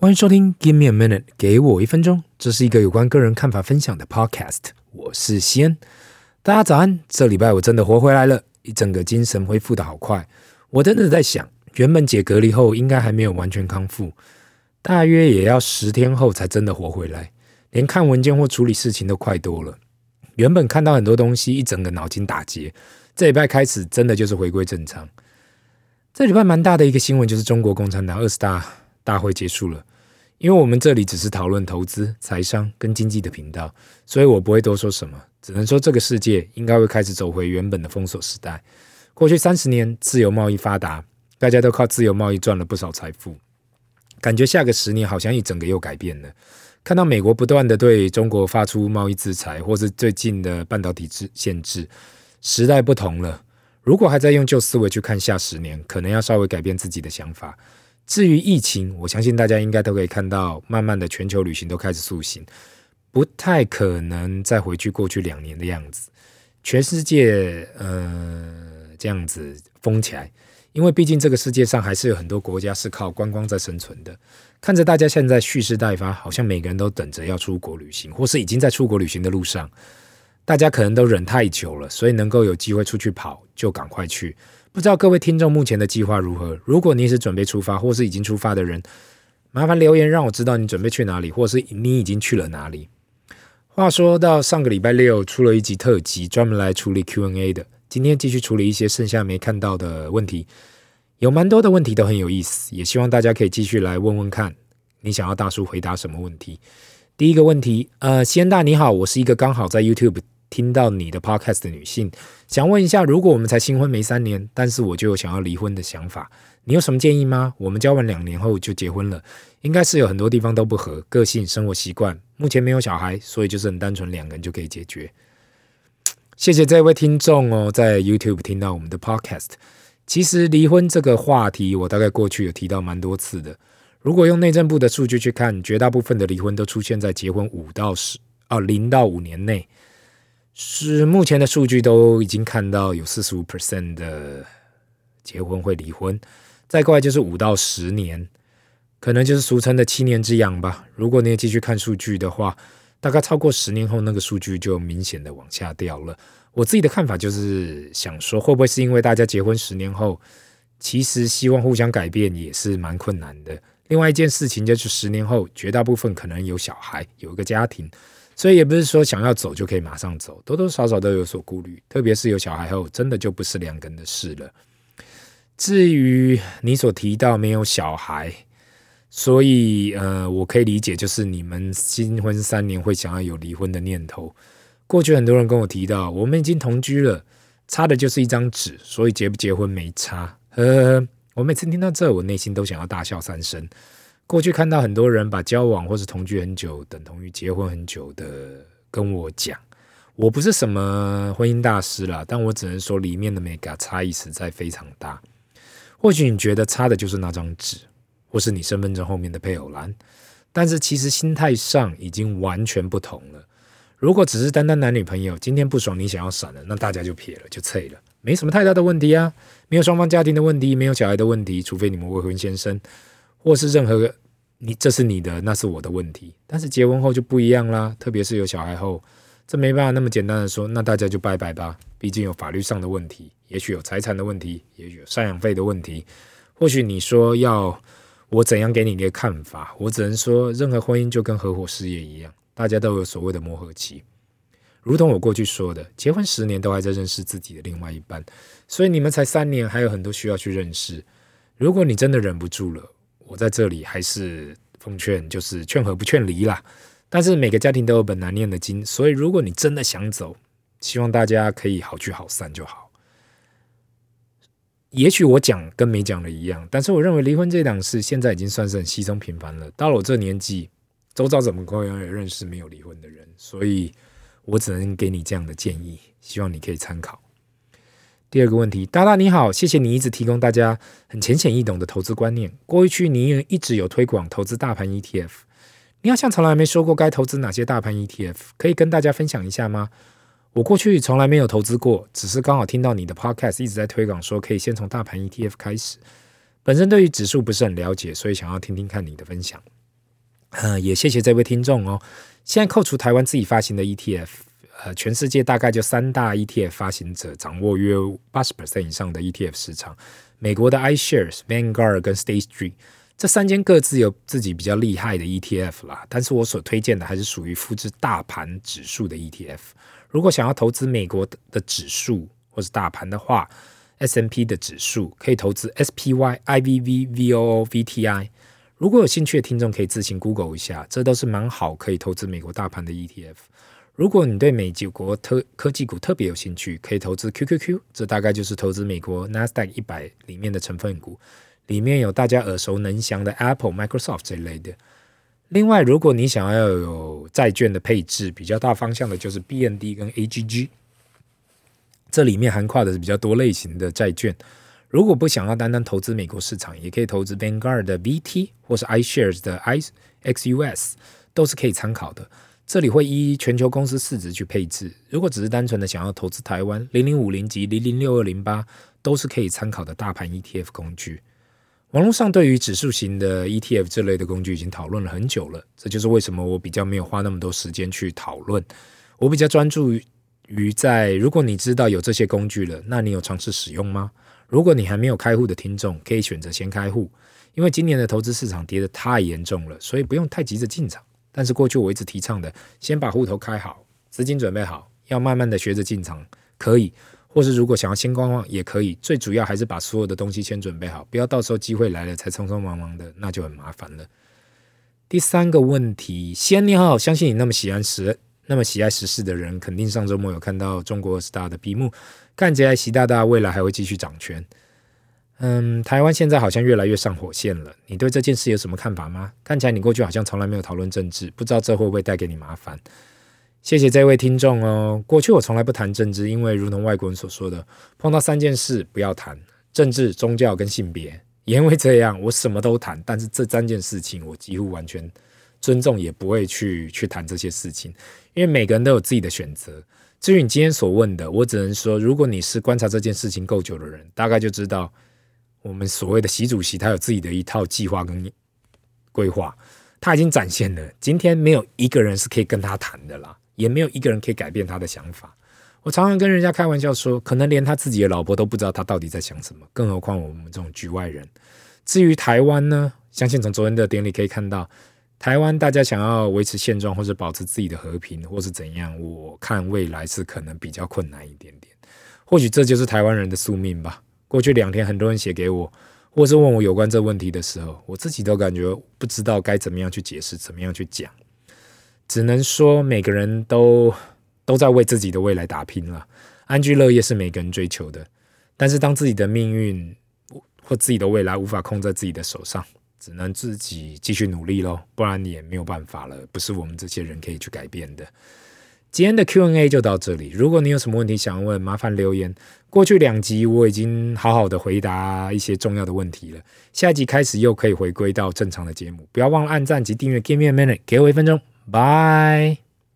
欢迎收听 Give me a minute，给我一分钟。这是一个有关个人看法分享的 podcast。我是西恩，大家早安。这礼拜我真的活回来了，一整个精神恢复得好快。我真的在想，原本解隔离后应该还没有完全康复，大约也要十天后才真的活回来。连看文件或处理事情都快多了。原本看到很多东西，一整个脑筋打结。这礼拜开始，真的就是回归正常。这礼拜蛮大的一个新闻就是中国共产党二十大大会结束了。因为我们这里只是讨论投资、财商跟经济的频道，所以我不会多说什么，只能说这个世界应该会开始走回原本的封锁时代。过去三十年自由贸易发达，大家都靠自由贸易赚了不少财富，感觉下个十年好像一整个又改变了。看到美国不断的对中国发出贸易制裁，或是最近的半导体制限制，时代不同了。如果还在用旧思维去看下十年，可能要稍微改变自己的想法。至于疫情，我相信大家应该都可以看到，慢慢的全球旅行都开始塑形，不太可能再回去过去两年的样子。全世界，呃，这样子封起来，因为毕竟这个世界上还是有很多国家是靠观光在生存的。看着大家现在蓄势待发，好像每个人都等着要出国旅行，或是已经在出国旅行的路上。大家可能都忍太久了，所以能够有机会出去跑，就赶快去。不知道各位听众目前的计划如何？如果你是准备出发，或是已经出发的人，麻烦留言让我知道你准备去哪里，或是你已经去了哪里。话说到上个礼拜六出了一集特辑，专门来处理 Q&A 的。今天继续处理一些剩下没看到的问题，有蛮多的问题都很有意思，也希望大家可以继续来问问看，你想要大叔回答什么问题？第一个问题，呃，先大你好，我是一个刚好在 YouTube。听到你的 podcast 的女性，想问一下，如果我们才新婚没三年，但是我就有想要离婚的想法，你有什么建议吗？我们交往两年后就结婚了，应该是有很多地方都不合，个性、生活习惯，目前没有小孩，所以就是很单纯，两个人就可以解决。谢谢这位听众哦，在 YouTube 听到我们的 podcast。其实离婚这个话题，我大概过去有提到蛮多次的。如果用内政部的数据去看，绝大部分的离婚都出现在结婚五到十啊零到五年内。是目前的数据都已经看到有四十五 percent 的结婚会离婚，再过来就是五到十年，可能就是俗称的七年之痒吧。如果你也继续看数据的话，大概超过十年后，那个数据就明显的往下掉了。我自己的看法就是想说，会不会是因为大家结婚十年后，其实希望互相改变也是蛮困难的。另外一件事情就是十年后，绝大部分可能有小孩，有一个家庭。所以也不是说想要走就可以马上走，多多少少都有所顾虑，特别是有小孩后，真的就不是两个人的事了。至于你所提到没有小孩，所以呃，我可以理解，就是你们新婚三年会想要有离婚的念头。过去很多人跟我提到，我们已经同居了，差的就是一张纸，所以结不结婚没差。呵呵，我每次听到这，我内心都想要大笑三声。过去看到很多人把交往或是同居很久等同于结婚很久的跟我讲，我不是什么婚姻大师啦，但我只能说里面的 mega 差异实在非常大。或许你觉得差的就是那张纸，或是你身份证后面的配偶栏，但是其实心态上已经完全不同了。如果只是单单男女朋友，今天不爽你想要闪了，那大家就撇了，就脆了，没什么太大的问题啊，没有双方家庭的问题，没有小孩的问题，除非你们未婚先生。或是任何你，这是你的，那是我的问题。但是结婚后就不一样啦，特别是有小孩后，这没办法那么简单的说，那大家就拜拜吧。毕竟有法律上的问题，也许有财产的问题，也许有赡养费的问题。或许你说要我怎样给你一个看法，我只能说，任何婚姻就跟合伙事业一样，大家都有所谓的磨合期。如同我过去说的，结婚十年都还在认识自己的另外一半，所以你们才三年，还有很多需要去认识。如果你真的忍不住了，我在这里还是奉劝，就是劝和不劝离啦。但是每个家庭都有本难念的经，所以如果你真的想走，希望大家可以好聚好散就好。也许我讲跟没讲的一样，但是我认为离婚这档事现在已经算是很稀松平凡了。到了我这年纪，周遭怎么可能有认识没有离婚的人？所以我只能给你这样的建议，希望你可以参考。第二个问题，大大你好，谢谢你一直提供大家很浅显易懂的投资观念。过去你也一直有推广投资大盘 ETF，你好像从来没说过该投资哪些大盘 ETF，可以跟大家分享一下吗？我过去从来没有投资过，只是刚好听到你的 Podcast 一直在推广说可以先从大盘 ETF 开始。本身对于指数不是很了解，所以想要听听看你的分享。嗯，也谢谢这位听众哦。现在扣除台湾自己发行的 ETF，呃，全世界大概就三大 ETF 发行者掌握约八十 percent 以上的 ETF 市场。美国的 iShares、Vanguard 跟 State Street 这三间各自有自己比较厉害的 ETF 啦，但是我所推荐的还是属于复制大盘指数的 ETF。如果想要投资美国的指数或是大盘的话，S&P 的指数可以投资 SPY、IVV、VOO、VTI。如果有兴趣的听众可以自行 Google 一下，这都是蛮好可以投资美国大盘的 ETF。如果你对美国特科技股特别有兴趣，可以投资 QQQ，这大概就是投资美国 Nasdaq 一百里面的成分股，里面有大家耳熟能详的 Apple、Microsoft 这一类的。另外，如果你想要有债券的配置，比较大方向的就是 BND 跟 AGG，这里面涵盖的是比较多类型的债券。如果不想要单单投资美国市场，也可以投资 Vanguard 的 VT 或是 iShares 的 IXUS，都是可以参考的。这里会依全球公司市值去配置。如果只是单纯的想要投资台湾，零零五零及零零六二零八都是可以参考的大盘 ETF 工具。网络上对于指数型的 ETF 这类的工具已经讨论了很久了，这就是为什么我比较没有花那么多时间去讨论。我比较专注于在，如果你知道有这些工具了，那你有尝试使用吗？如果你还没有开户的听众，可以选择先开户，因为今年的投资市场跌得太严重了，所以不用太急着进场。但是过去我一直提倡的，先把户头开好，资金准备好，要慢慢的学着进场，可以，或是如果想要先观望也可以。最主要还是把所有的东西先准备好，不要到时候机会来了才匆匆忙忙的，那就很麻烦了。第三个问题，先你好，相信你那么喜欢时，那么喜爱时事的人，肯定上周末有看到中国二十大的闭幕，看起来习大大未来还会继续掌权。嗯，台湾现在好像越来越上火线了。你对这件事有什么看法吗？看起来你过去好像从来没有讨论政治，不知道这会不会带给你麻烦？谢谢这位听众哦。过去我从来不谈政治，因为如同外国人所说的，碰到三件事不要谈：政治、宗教跟性别。也因为这样，我什么都谈，但是这三件事情我几乎完全尊重，也不会去去谈这些事情，因为每个人都有自己的选择。至于你今天所问的，我只能说，如果你是观察这件事情够久的人，大概就知道。我们所谓的习主席，他有自己的一套计划跟规划，他已经展现了。今天没有一个人是可以跟他谈的啦，也没有一个人可以改变他的想法。我常常跟人家开玩笑说，可能连他自己的老婆都不知道他到底在想什么，更何况我们这种局外人。至于台湾呢，相信从昨天的典礼可以看到，台湾大家想要维持现状或者保持自己的和平，或是怎样，我看未来是可能比较困难一点点。或许这就是台湾人的宿命吧。过去两天，很多人写给我，或是问我有关这问题的时候，我自己都感觉不知道该怎么样去解释，怎么样去讲，只能说每个人都都在为自己的未来打拼了。安居乐业是每个人追求的，但是当自己的命运或自己的未来无法控制在自己的手上，只能自己继续努力喽，不然你也没有办法了，不是我们这些人可以去改变的。今天的 Q&A 就到这里。如果你有什么问题想问，麻烦留言。过去两集我已经好好的回答一些重要的问题了。下一集开始又可以回归到正常的节目。不要忘了按赞及订阅。Give me a minute，给我一分钟。Bye。